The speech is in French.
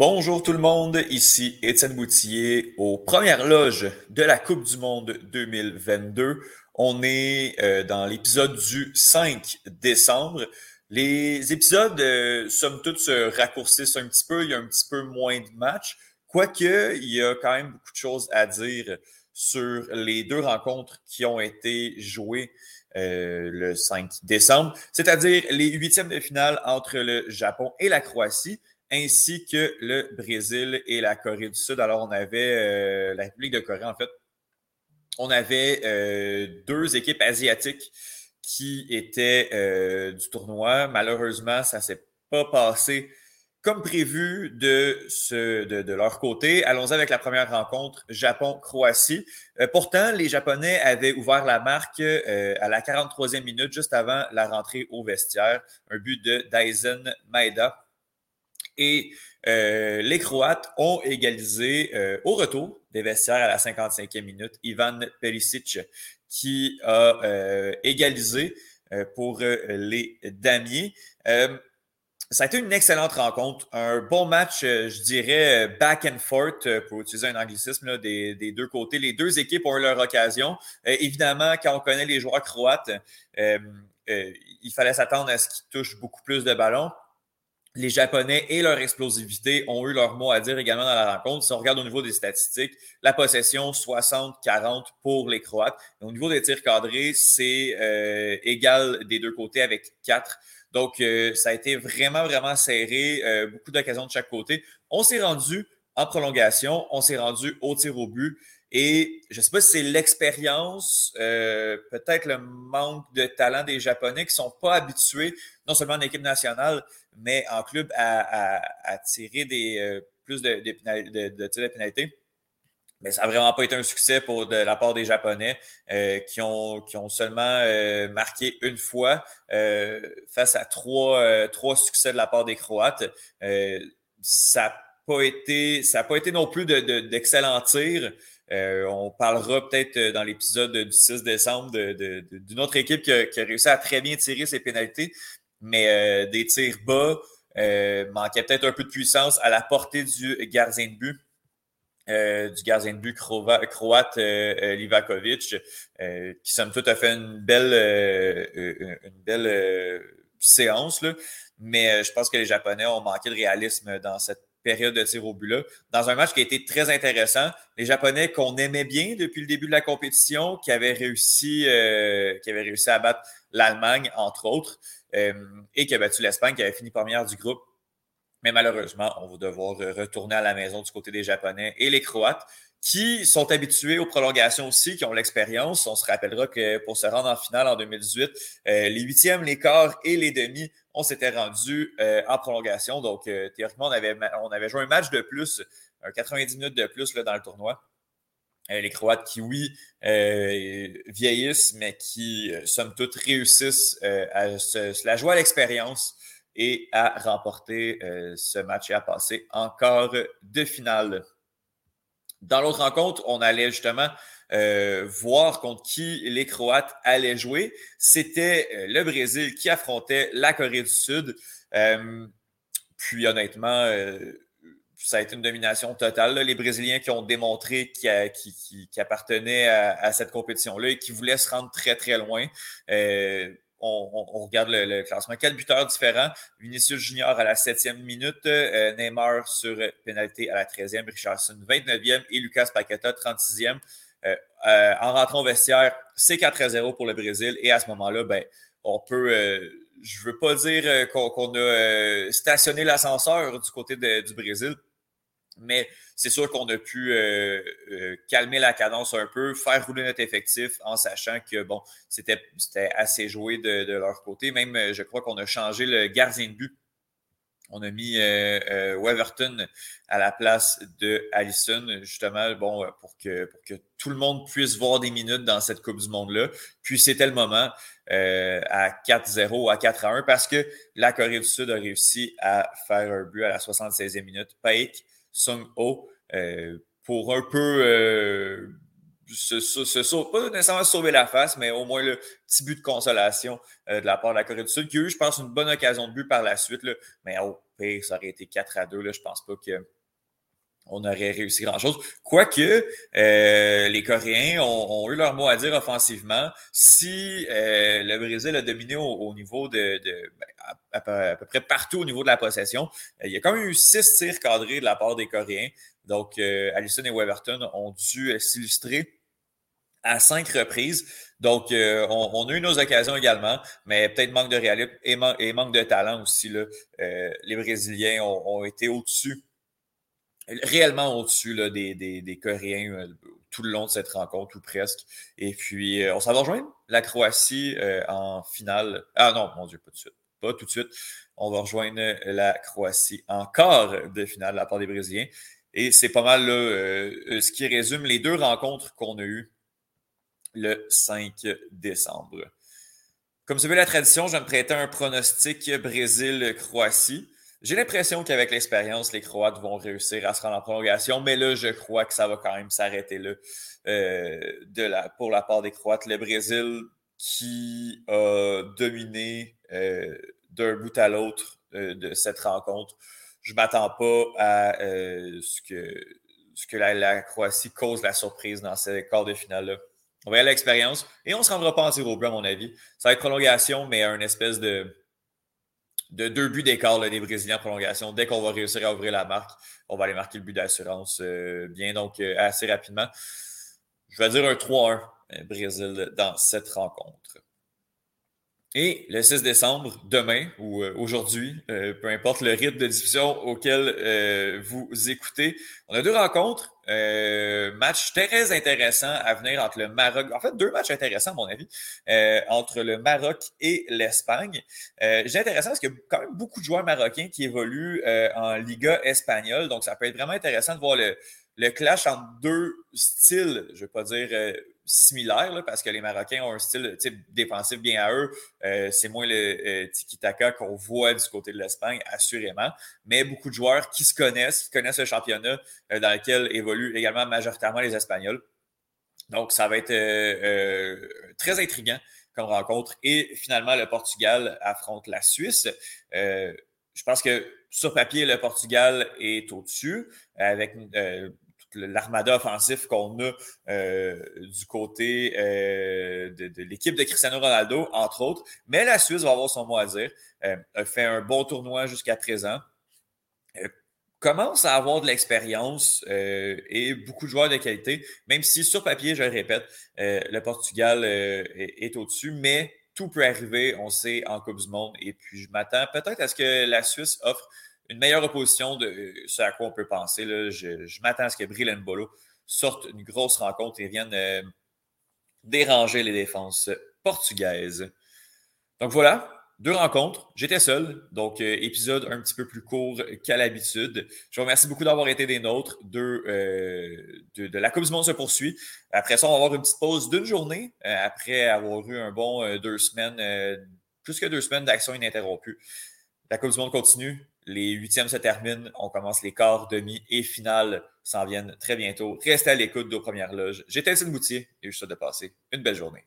Bonjour tout le monde, ici Étienne Boutillier aux premières loges de la Coupe du Monde 2022. On est euh, dans l'épisode du 5 décembre. Les épisodes, euh, somme toute, se raccourcissent un petit peu. Il y a un petit peu moins de matchs. Quoique, il y a quand même beaucoup de choses à dire sur les deux rencontres qui ont été jouées euh, le 5 décembre, c'est-à-dire les huitièmes de finale entre le Japon et la Croatie ainsi que le Brésil et la Corée du Sud. Alors, on avait euh, la République de Corée, en fait. On avait euh, deux équipes asiatiques qui étaient euh, du tournoi. Malheureusement, ça ne s'est pas passé comme prévu de, ce, de, leur côté. Allons avec la première rencontre, Japon-Croatie. pourtant, les Japonais avaient ouvert la marque à la 43e minute, juste avant la rentrée au vestiaire. Un but de Daisen Maeda et euh, les Croates ont égalisé euh, au retour des vestiaires à la 55e minute. Ivan Perisic qui a euh, égalisé pour les Damiers. ça a été une excellente rencontre, un bon match, je dirais, back and forth, pour utiliser un anglicisme des, des, deux côtés. Les deux équipes ont eu leur occasion. évidemment, quand on connaît les joueurs croates, il fallait s'attendre à ce qu'ils touchent beaucoup plus de ballons les Japonais et leur explosivité ont eu leur mot à dire également dans la rencontre. Si on regarde au niveau des statistiques, la possession 60-40 pour les Croates. au niveau des tirs cadrés, c'est euh, égal des deux côtés avec 4. Donc, euh, ça a été vraiment, vraiment serré. Euh, beaucoup d'occasions de chaque côté. On s'est rendu en prolongation. On s'est rendu au tir au but. Et je ne sais pas si c'est l'expérience, euh, peut-être le manque de talent des Japonais qui ne sont pas habitués, non seulement en équipe nationale, mais en club, à, tirer des, euh, plus de, de, tirs de pénalité. Mais ça n'a vraiment pas été un succès pour de la part des Japonais euh, qui, ont, qui ont seulement marqué une fois face à trois, trois succès de la part des Croates. ça n'a pas, été, pas été non plus d'excellents tirs. Euh, on parlera peut-être euh, dans l'épisode du 6 décembre d'une autre équipe qui a, réussi à très bien tirer ses pénalités, mais euh, des tirs bas, manquait peut-être un peu de puissance à la portée du gardien de but. du gardien de but croate Livakovic, qui somme toute a fait une belle, une belle séance. Là. Mais je pense que les Japonais ont manqué de réalisme dans cette période de tir au but-là, dans un match qui a été très intéressant. Les Japonais qu'on aimait bien depuis le début de la compétition, qui avaient réussi, euh, qui avaient réussi à battre l'Allemagne, entre autres, euh, et qui a battu l'Espagne, qui avait fini première du groupe. Mais malheureusement, on va devoir retourner à la maison du côté des Japonais et les Croates, qui sont habitués aux prolongations aussi, qui ont l'expérience. On se rappellera que pour se rendre en finale en 2018, euh, les huitièmes, les quarts et les demi, on s'était rendu euh, en prolongation. Donc, euh, théoriquement, on avait, on avait joué un match de plus, un 90 minutes de plus là, dans le tournoi. Les Croates qui, oui, vieillissent, mais qui, somme toute, réussissent à se, la jouer à l'expérience et à remporter ce match et à passer encore de finale. Dans l'autre rencontre, on allait justement euh, voir contre qui les Croates allaient jouer. C'était euh, le Brésil qui affrontait la Corée du Sud. Euh, puis honnêtement, ça a été une domination totale. Les Brésiliens qui ont démontré qu'ils qui, appartenaient à, cette compétition-là et qui voulaient se rendre très, très loin on, regarde le, classement. Quatre buteurs différents. Vinicius Junior à la septième minute, euh, Neymar sur pénalité à la 13e, Richardson 29e et Lucas Paqueta 36e. Euh, euh, en rentrant au vestiaire, c'est 4 0 pour le Brésil. Et à ce moment-là, ben, on peut, je ne veux pas dire qu'on a stationné l'ascenseur du côté du Brésil, mais c'est sûr qu'on a pu euh, euh, calmer la cadence un peu, faire rouler notre effectif en sachant que bon, c'était assez joué de, leur côté. Même, euh, je crois qu'on a changé le gardien de but. On a mis Weverton à la place de Allison, justement, bon, pour que, pour que tout le monde puisse voir des minutes dans cette Coupe du Monde-là. Puis c'était le moment à 4-0 ou à 4-1 parce que la Corée du Sud a réussi à faire un but à la 76e minute. Paik Sung-Ho euh, pour un peu euh, se, pas nécessairement sauver la face, mais au moins le petit but de consolation euh, de la part de la Corée du Sud, qui a eu, je pense, une bonne occasion de but par la suite. mais pire, ça aurait été 4 à 2. Là, je pense pas que on aurait réussi grand-chose. Quoique, euh, les Coréens ont, eu leur mot à dire offensivement. Si euh, le Brésil a dominé au, niveau de, ben, à, peu près partout au niveau de la possession, euh, il y a quand même eu six tirs cadrés de la part des Coréens. Donc, Allison et Weberton ont dû s'illustrer à cinq reprises. Donc, on, a eu nos occasions également, mais peut-être manque de réalisme et, manque de talent aussi. Là. les Brésiliens ont été au-dessus réellement au-dessus des, des, Coréens euh, tout le long de cette rencontre, ou presque. Et puis, euh, on s'en va rejoindre la Croatie euh, en finale. Ah non, mon Dieu, pas tout de suite. Pas tout de suite. On va rejoindre la Croatie en quart de finale la part des Brésiliens. Et c'est pas mal là, ce qui résume les deux rencontres qu'on a eues le 5 décembre. Comme c'est la tradition, je vais me prêter un pronostic Brésil-Croatie. J'ai l'impression qu'avec l'expérience, les Croates vont réussir à se rendre en prolongation, mais là, je crois que ça va quand même s'arrêter là euh, de la, pour la part des Croates. Le Brésil qui a dominé euh, d'un bout à l'autre euh, de cette rencontre. Je ne m'attends pas à ce que, ce que la, Croatie cause la surprise dans ces quarts de finale-là. On va y aller à l'expérience et on ne se rendra pas en 0 à mon avis. Ça va être prolongation, mais un espèce de de deux buts d'écart des Brésiliens en prolongation. Dès qu'on va réussir à ouvrir la marque, on va aller marquer le but d'assurance euh, bien, donc euh, assez rapidement. Je vais dire un 3-1 euh, Brésil dans cette rencontre. Et le 6 décembre, demain ou aujourd'hui, peu importe le rythme de diffusion auquel vous écoutez, on a deux rencontres. Euh, match très intéressant à venir entre le Maroc. En fait, deux matchs intéressants, à mon avis, euh, entre le Maroc et l'Espagne. Euh, J'ai intéressant parce qu'il y a quand même beaucoup de joueurs marocains qui évoluent euh, en Liga espagnole. Donc, ça peut être vraiment intéressant de voir le, le clash entre deux styles, je ne vais pas dire euh, similaires, parce que les Marocains ont un style défensif bien à eux. Euh, c'est moins le euh, tiki-taka qu'on voit du côté de l'Espagne, assurément. Mais beaucoup de joueurs qui se connaissent, qui connaissent le championnat dans lequel évoluent également majoritairement les Espagnols. Donc, ça va être très intriguant comme rencontre. Et finalement, le Portugal affronte la Suisse. je pense que sur papier, le Portugal est au-dessus, avec l'armada offensif qu'on a euh, du côté euh, de, l'équipe de Cristiano Ronaldo, entre autres. Mais la Suisse va avoir son mot à dire. Euh, a fait un bon tournoi jusqu'à présent. commence à avoir de l'expérience et beaucoup de joueurs de qualité, même si sur papier, je le répète, le Portugal est, au-dessus, mais tout peut arriver, on sait, en Coupe du Monde. Et puis, je m'attends peut-être à ce que la Suisse offre une meilleure opposition de euh, ce à quoi on peut penser. Là. Je, m'attends à ce que Brillen Bolo sorte une grosse rencontre et vienne euh, déranger les défenses portugaises. Donc voilà, deux rencontres. J'étais seul, donc euh, épisode un petit peu plus court qu'à l'habitude. Je vous remercie beaucoup d'avoir été des nôtres. de, de, la Coupe du Monde se poursuit. Après ça, on va avoir une petite pause d'une journée après avoir eu un bon deux semaines, plus que deux semaines d'action ininterrompue. La Coupe du Monde continue. Les huitièmes se terminent. On commence les quarts, demi et finales s'en viennent très bientôt. Restez à l'écoute de premières loges. J'étais Étienne Boutier et je souhaite de passer une belle journée.